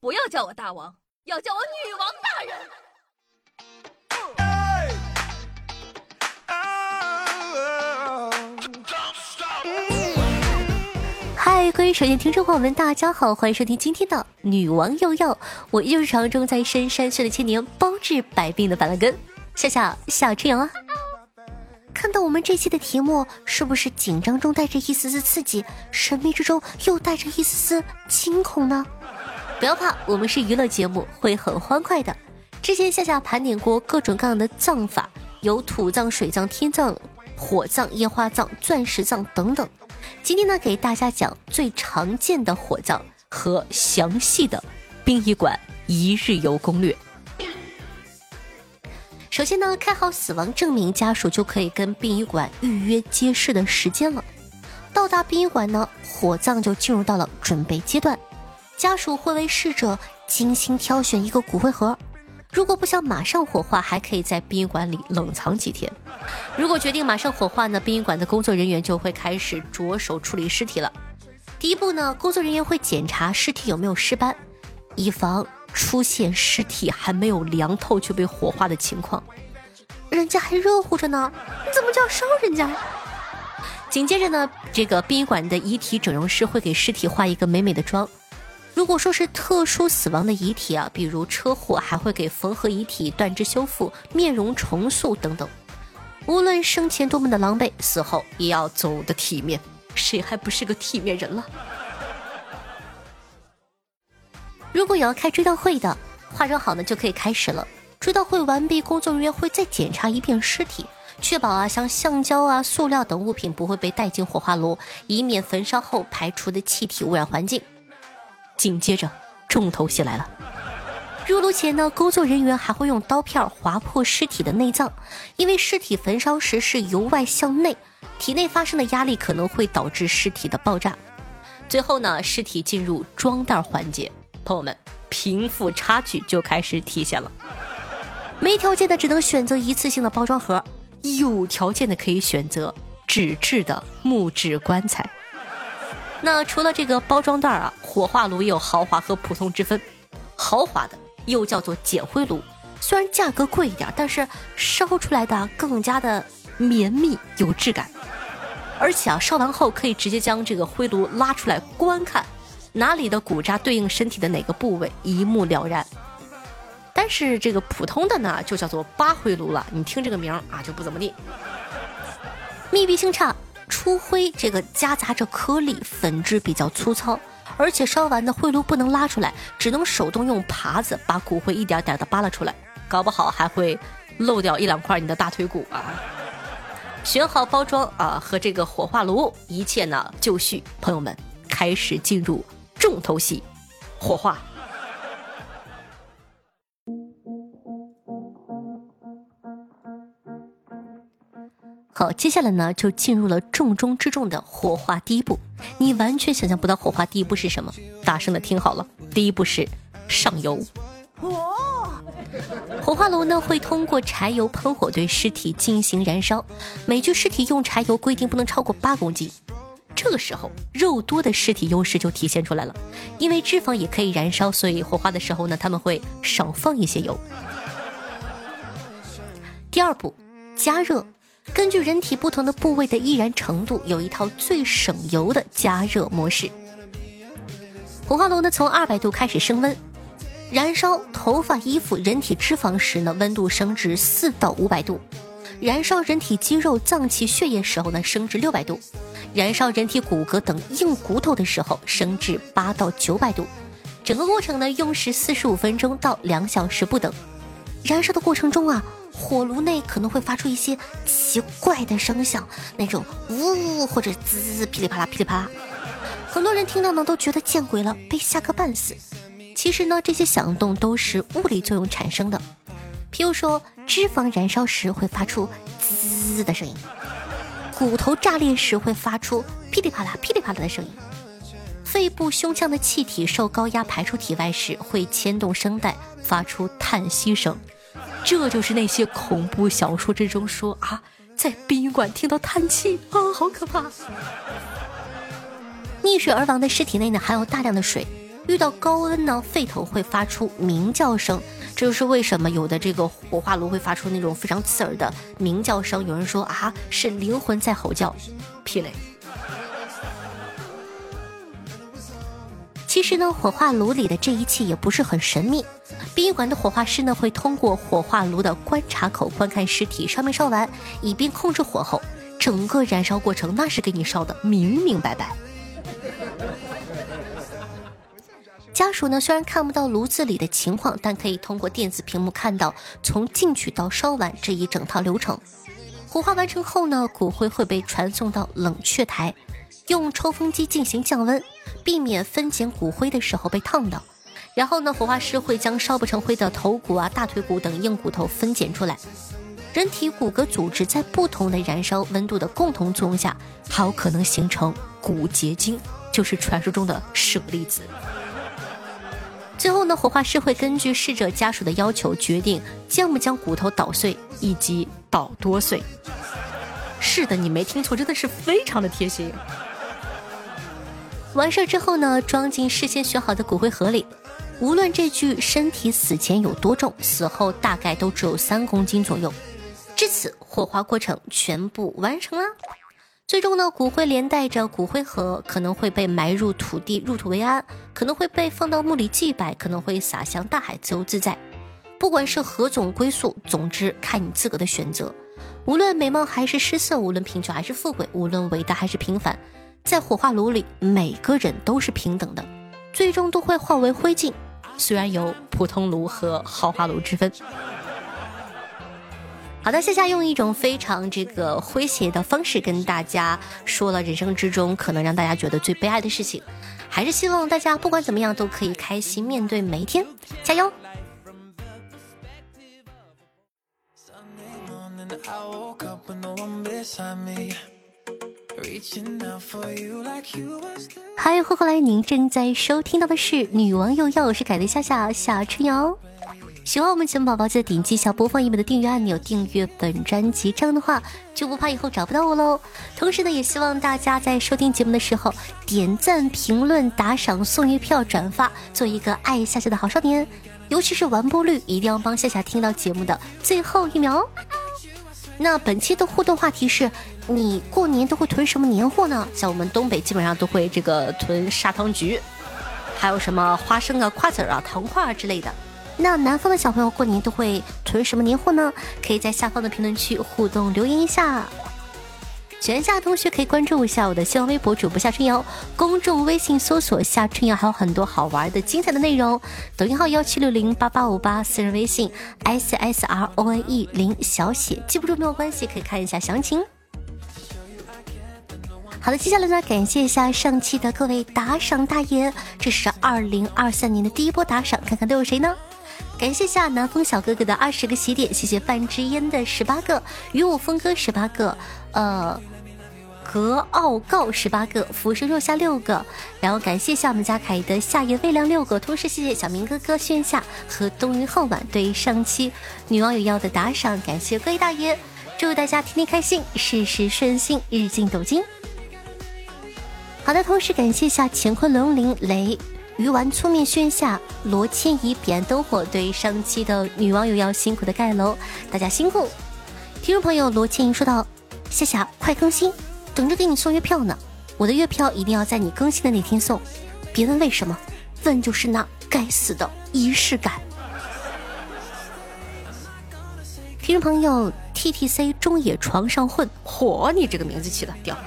不要叫我大王，要叫我女王大人。嗨，各位手机听众朋友们，大家好，欢迎收听今天的《女王又要》，我依旧是常中在深山修炼千年，包治百病的板蓝根，夏夏夏春阳啊。看到我们这期的题目，是不是紧张中带着一丝丝刺激，神秘之中又带着一丝丝惊恐呢？不要怕，我们是娱乐节目，会很欢快的。之前夏夏盘点过各种各样的葬法，有土葬、水葬、天葬、火葬、烟花葬、钻石葬等等。今天呢，给大家讲最常见的火葬和详细的殡仪馆一日游攻略。首先呢，开好死亡证明，家属就可以跟殡仪馆预约接事的时间了。到达殡仪馆呢，火葬就进入到了准备阶段。家属会为逝者精心挑选一个骨灰盒，如果不想马上火化，还可以在殡仪馆里冷藏几天。如果决定马上火化呢，殡仪馆的工作人员就会开始着手处理尸体了。第一步呢，工作人员会检查尸体有没有尸斑，以防。出现尸体还没有凉透就被火化的情况，人家还热乎着呢，你怎么就要烧人家？紧接着呢，这个殡仪馆的遗体整容师会给尸体化一个美美的妆。如果说是特殊死亡的遗体啊，比如车祸，还会给缝合遗体、断肢修复、面容重塑等等。无论生前多么的狼狈，死后也要走的体面，谁还不是个体面人了？如果有要开追悼会的，化妆好呢就可以开始了。追悼会完毕，工作人员会再检查一遍尸体，确保啊像橡胶啊、塑料等物品不会被带进火化炉，以免焚烧后排出的气体污染环境。紧接着，重头戏来了。入炉前呢，工作人员还会用刀片划破尸体的内脏，因为尸体焚烧时是由外向内，体内发生的压力可能会导致尸体的爆炸。最后呢，尸体进入装袋环节。朋友们，贫富差距就开始体现了。没条件的只能选择一次性的包装盒，有条件的可以选择纸质的木质棺材。那除了这个包装袋啊，火化炉也有豪华和普通之分。豪华的又叫做捡灰炉，虽然价格贵一点，但是烧出来的更加的绵密有质感，而且啊，烧完后可以直接将这个灰炉拉出来观看。哪里的骨渣对应身体的哪个部位，一目了然。但是这个普通的呢，就叫做八灰炉了。你听这个名啊，就不怎么地。密闭性差，出灰这个夹杂着颗粒，粉质比较粗糙，而且烧完的灰炉不能拉出来，只能手动用耙子把骨灰一点点的扒拉出来，搞不好还会漏掉一两块你的大腿骨啊。选好包装啊和这个火化炉，一切呢就绪，朋友们开始进入。重头戏，火化。好，接下来呢，就进入了重中之重的火化第一步。你完全想象不到火化第一步是什么，大声的听好了，第一步是上油。火化炉呢会通过柴油喷火对尸体进行燃烧，每具尸体用柴油规定不能超过八公斤。这个时候，肉多的尸体优势就体现出来了，因为脂肪也可以燃烧，所以火化的时候呢，他们会少放一些油。第二步，加热，根据人体不同的部位的易燃程度，有一套最省油的加热模式。火化炉呢，从二百度开始升温，燃烧头发、衣服、人体脂肪时呢，温度升至四到五百度；燃烧人体肌肉、脏器、血液时候呢，升至六百度。燃烧人体骨骼等硬骨头的时候，升至八到九百度，整个过程呢用时四十五分钟到两小时不等。燃烧的过程中啊，火炉内可能会发出一些奇怪的声响，那种呜或者滋噼里啪啦噼里啪啦，很多人听到呢都觉得见鬼了，被吓个半死。其实呢，这些响动都是物理作用产生的，譬如说脂肪燃烧时会发出滋的声音。骨头炸裂时会发出噼里啪啦、噼里啪啦的声音，肺部、胸腔的气体受高压排出体外时会牵动声带发出叹息声，这就是那些恐怖小说之中说啊，在殡仪馆听到叹气啊，好可怕！溺水而亡的尸体内呢含有大量的水，遇到高温呢，沸腾会发出鸣叫声，这就是为什么有的这个火化炉会发出那种非常刺耳的鸣叫声。有人说啊，是灵魂在吼叫，屁嘞！其实呢，火化炉里的这一切也不是很神秘。殡仪馆的火化师呢，会通过火化炉的观察口观看尸体烧没烧完，以便控制火候。整个燃烧过程那是给你烧的明明白白。家属呢，虽然看不到炉子里的情况，但可以通过电子屏幕看到从进去到烧完这一整套流程。火化完成后呢，骨灰会被传送到冷却台。用抽风机进行降温，避免分拣骨灰的时候被烫到。然后呢，火化师会将烧不成灰的头骨啊、大腿骨等硬骨头分拣出来。人体骨骼组织在不同的燃烧温度的共同作用下，还有可能形成骨结晶，就是传说中的舍利子。最后呢，火化师会根据逝者家属的要求决定将不将骨头捣碎，以及捣多碎。是的，你没听错，真的是非常的贴心。完事之后呢，装进事先选好的骨灰盒里。无论这具身体死前有多重，死后大概都只有三公斤左右。至此，火化过程全部完成了。最终呢，骨灰连带着骨灰盒可能会被埋入土地，入土为安；可能会被放到墓里祭拜；可能会撒向大海，自由自在。不管是何种归宿，总之看你自个的选择。无论美貌还是失色，无论贫穷还是富贵，无论伟大还是平凡。在火化炉里，每个人都是平等的，最终都会化为灰烬。虽然有普通炉和豪华炉之分。好的，夏夏用一种非常这个诙谐的方式跟大家说了人生之中可能让大家觉得最悲哀的事情，还是希望大家不管怎么样都可以开心面对每一天，加油！嗨，欢迎来！您正在收听到的是《女王又要》，我是凯丽夏夏夏春瑶。喜欢我们节目宝宝，记得点击一下播放页面的订阅按钮，订阅本专辑。这样的话，就不怕以后找不到我喽。同时呢，也希望大家在收听节目的时候点赞、评论、打赏、送月票、转发，做一个爱夏夏的好少年。尤其是完播率，一定要帮夏夏听到节目的最后一秒哦。那本期的互动话题是。你过年都会囤什么年货呢？像我们东北基本上都会这个囤砂糖橘，还有什么花生啊、瓜子儿啊、糖块儿之类的。那南方的小朋友过年都会囤什么年货呢？可以在下方的评论区互动留言一下。喜夏同学可以关注一下我的新浪微博主播夏春瑶，公众微信搜索夏春瑶，还有很多好玩的精彩的内容。抖音号幺七六零八八五八，私人微信 s s r o n e 零小写，记不住没有关系，可以看一下详情。好的，接下来呢，感谢一下上期的各位打赏大爷，这是二零二三年的第一波打赏，看看都有谁呢？感谢下南风小哥哥的二十个喜点，谢谢半支烟的十八个，与我峰哥十八个，呃，格奥告十八个，浮生若夏六个，然后感谢一下我们家凯的夏夜微凉六个，同时谢谢小明哥哥炫夏和冬云皓晚对上期女网友要的打赏，感谢各位大爷，祝大家天天开心，事事顺心，日进斗金。好的，同时感谢下乾坤龙鳞雷鱼丸粗面炫下罗千怡彼岸灯火对上期的女网友要辛苦的盖楼，大家辛苦。听众朋友罗千怡说道：“夏夏快更新，等着给你送月票呢。我的月票一定要在你更新的那天送，别问为什么，问就是那该死的仪式感。”听众朋友 T T C 中野床上混，嚯，你这个名字起的屌。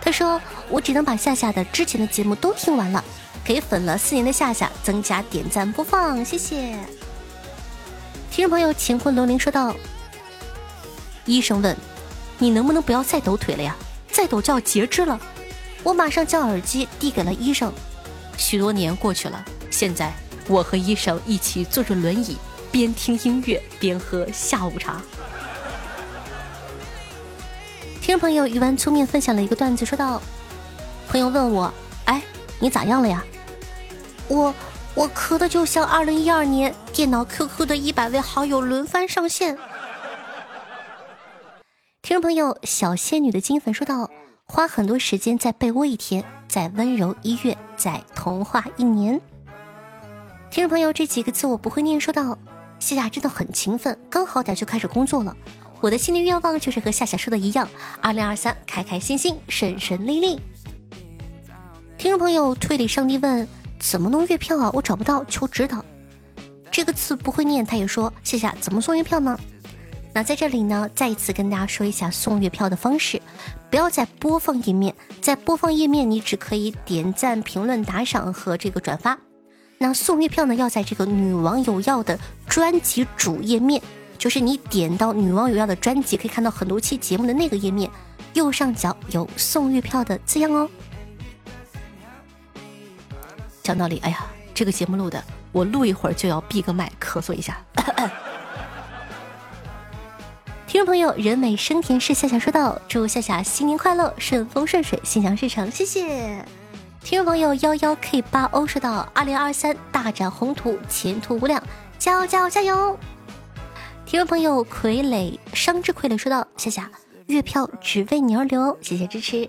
他说：“我只能把夏夏的之前的节目都听完了，给粉了四年的夏夏增加点赞播放，谢谢。”听众朋友乾坤龙鳞说道：“医生问，你能不能不要再抖腿了呀？再抖就要截肢了。”我马上将耳机递给了医生。许多年过去了，现在我和医生一起坐着轮椅，边听音乐边喝下午茶。听众朋友鱼丸粗面分享了一个段子，说道：“朋友问我，哎，你咋样了呀？我我咳的就像二零一二年电脑 QQ 的一百位好友轮番上线。”听众朋友小仙女的金粉说道：“花很多时间在被窝一天，在温柔一月，在童话一年。”听众朋友，这几个字我不会念，说到夏夏真的很勤奋，刚好点就开始工作了。我的新年愿望就是和夏夏说的一样，二零二三开开心心，顺顺利利。听众朋友，推理上帝问怎么弄月票啊？我找不到，求指导。这个字不会念，他也说夏夏怎么送月票呢？那在这里呢，再一次跟大家说一下送月票的方式，不要在播放页面，在播放页面你只可以点赞、评论、打赏和这个转发。那送月票呢，要在这个女王有药的专辑主页面，就是你点到女王有药的专辑，可以看到很多期节目的那个页面，右上角有送月票的字样哦。讲道理，哎呀，这个节目录的，我录一会儿就要闭个麦，咳嗽一下。听众朋友，人美声甜是夏夏说道，祝夏夏新年快乐，顺风顺水，心想事成，谢谢。听众朋友幺幺 K 八 O 说道，二零二三大展宏图，前途无量，加油加油加油！听众朋友傀儡商之傀儡说道，夏夏月票只为你而留，谢谢支持。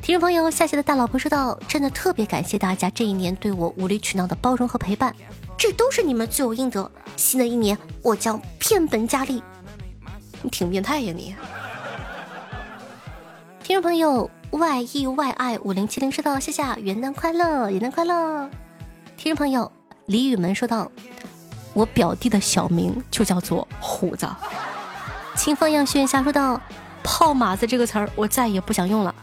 听众朋友夏夏的大老婆说道，真的特别感谢大家这一年对我无理取闹的包容和陪伴，这都是你们罪有应得。新的一年我将变本加厉。你挺变态呀你！听众朋友 y e y i 五零七零说道：“谢谢元旦快乐，元旦快乐！”听众朋友李雨门说道：“我表弟的小名就叫做虎子。”清风样轩下说道：“泡马子这个词儿我再也不想用了。”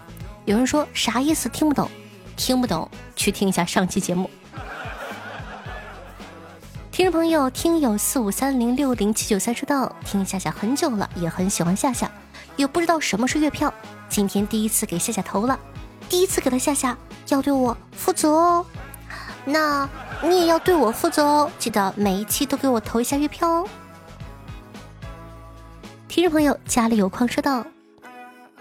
有人说啥意思？听不懂，听不懂，去听一下上期节目。听众朋友，听友四五三零六零七九三说道：“听夏夏很久了，也很喜欢夏夏，也不知道什么是月票，今天第一次给夏夏投了，第一次给了夏夏，要对我负责哦。那你也要对我负责哦，记得每一期都给我投一下月票哦。”听众朋友，家里有矿说道：“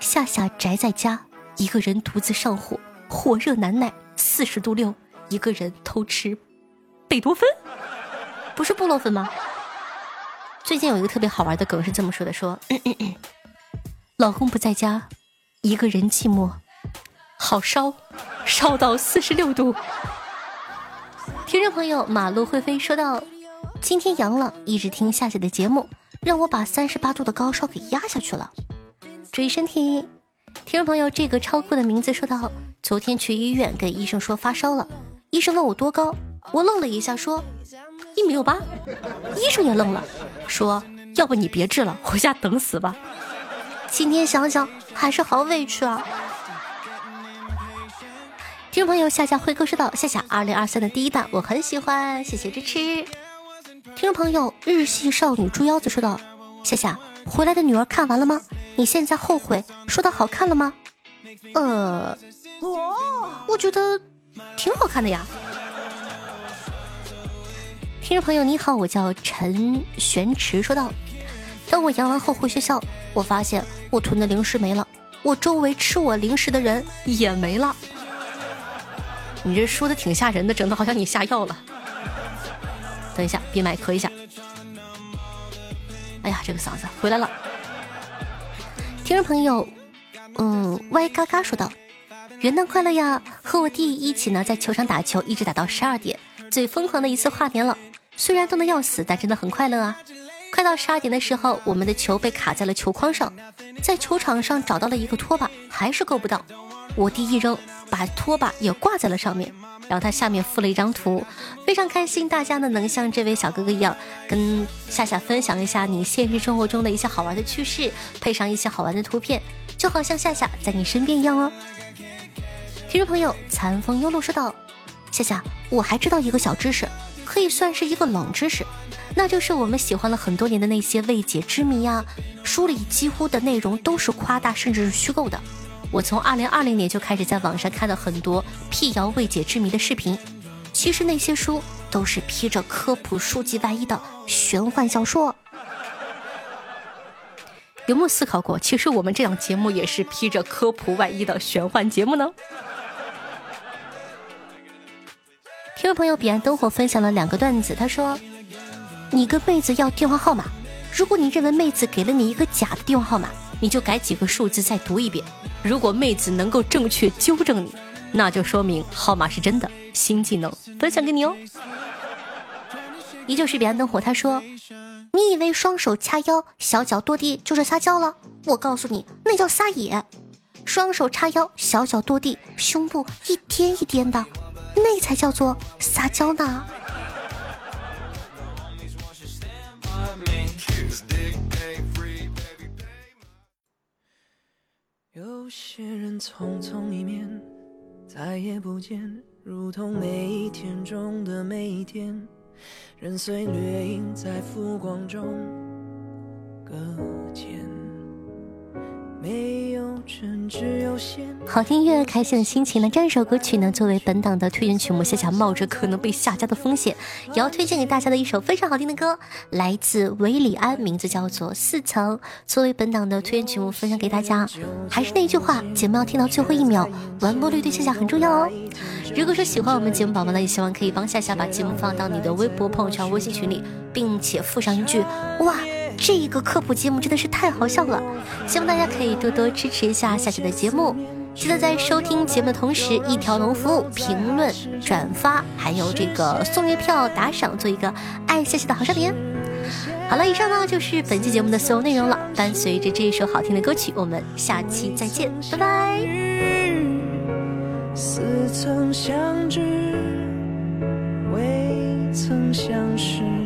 夏夏宅在家，一个人独自上火，火热难耐，四十度六，一个人偷吃贝多芬。”不是布洛芬吗？最近有一个特别好玩的梗是这么说的：说老公不在家，一个人寂寞，好烧，烧到四十六度。听众朋友马路会飞说到，今天阳了，一直听夏夏的节目，让我把三十八度的高烧给压下去了。注意身体。听众朋友这个超酷的名字说到，昨天去医院跟医生说发烧了，医生问我多高，我愣了一下说。一米六八，医生也愣了，说：“要不你别治了，回家等死吧。”今天想想还是好委屈啊。听众朋友，夏夏辉哥说道：“夏夏，二零二三的第一弹我很喜欢，谢谢支持。”听众朋友，日系少女猪腰子说道：“夏夏，回来的女儿看完了吗？你现在后悔说她好看了吗？”呃，我觉得挺好看的呀。听众朋友你好，我叫陈玄池，说道：“当我阳完后回学校，我发现我囤的零食没了，我周围吃我零食的人也没了。你这说的挺吓人的，整的好像你下药了。等一下，闭麦咳一下。哎呀，这个嗓子回来了。听众朋友，嗯，歪嘎嘎说道：元旦快乐呀！和我弟一起呢，在球场打球，一直打到十二点，最疯狂的一次跨年了。虽然冻得要死，但真的很快乐啊！快到十二点的时候，我们的球被卡在了球框上，在球场上找到了一个拖把，还是够不到。我弟一扔，把拖把也挂在了上面，然后他下面附了一张图，非常开心。大家呢能像这位小哥哥一样，跟夏夏分享一下你现实生活中的一些好玩的趣事，配上一些好玩的图片，就好像夏夏在你身边一样哦。听众朋友，残风幽路说道：“夏夏，我还知道一个小知识。”可以算是一个冷知识，那就是我们喜欢了很多年的那些未解之谜呀，书里几乎的内容都是夸大甚至是虚构的。我从二零二零年就开始在网上看了很多辟谣未解之谜的视频，其实那些书都是披着科普书籍外衣的玄幻小说。有没有思考过，其实我们这档节目也是披着科普外衣的玄幻节目呢？听众朋友彼岸灯火分享了两个段子，他说：“你跟妹子要电话号码，如果你认为妹子给了你一个假的电话号码，你就改几个数字再读一遍。如果妹子能够正确纠正你，那就说明号码是真的。新技能分享给你哦。”依旧是彼岸灯火，他说：“你以为双手掐腰、小脚跺地就是撒娇了？我告诉你，那叫撒野。双手叉腰、小脚跺地，胸部一颠一颠的，那才叫做撒娇呢。”有些人匆匆一面，再也不见，如同每一天中的每一天，人随掠影在浮光中搁浅。没有真，只有。好听音乐，开心的心情呢？这首歌曲呢，作为本档的推荐曲目，夏夏冒着可能被下架的风险，也要推荐给大家的一首非常好听的歌，来自韦礼安，名字叫做《四层》。作为本档的推荐曲目，分享给大家。还是那句话，节目要听到最后一秒，完播率对夏夏很重要哦。如果说喜欢我们节目宝宝呢，也希望可以帮夏夏把节目放到你的微博、朋友圈、微信群里，并且附上一句哇。这一个科普节目真的是太好笑了，希望大家可以多多支持一下夏夏的节目。记得在收听节目的同时，一条龙服务、评论、转发，还有这个送月票、打赏，做一个爱夏夏的好少年。好了，以上呢就是本期节目的所有内容了。伴随着这一首好听的歌曲，我们下期再见，拜拜。似曾相知，未曾相识。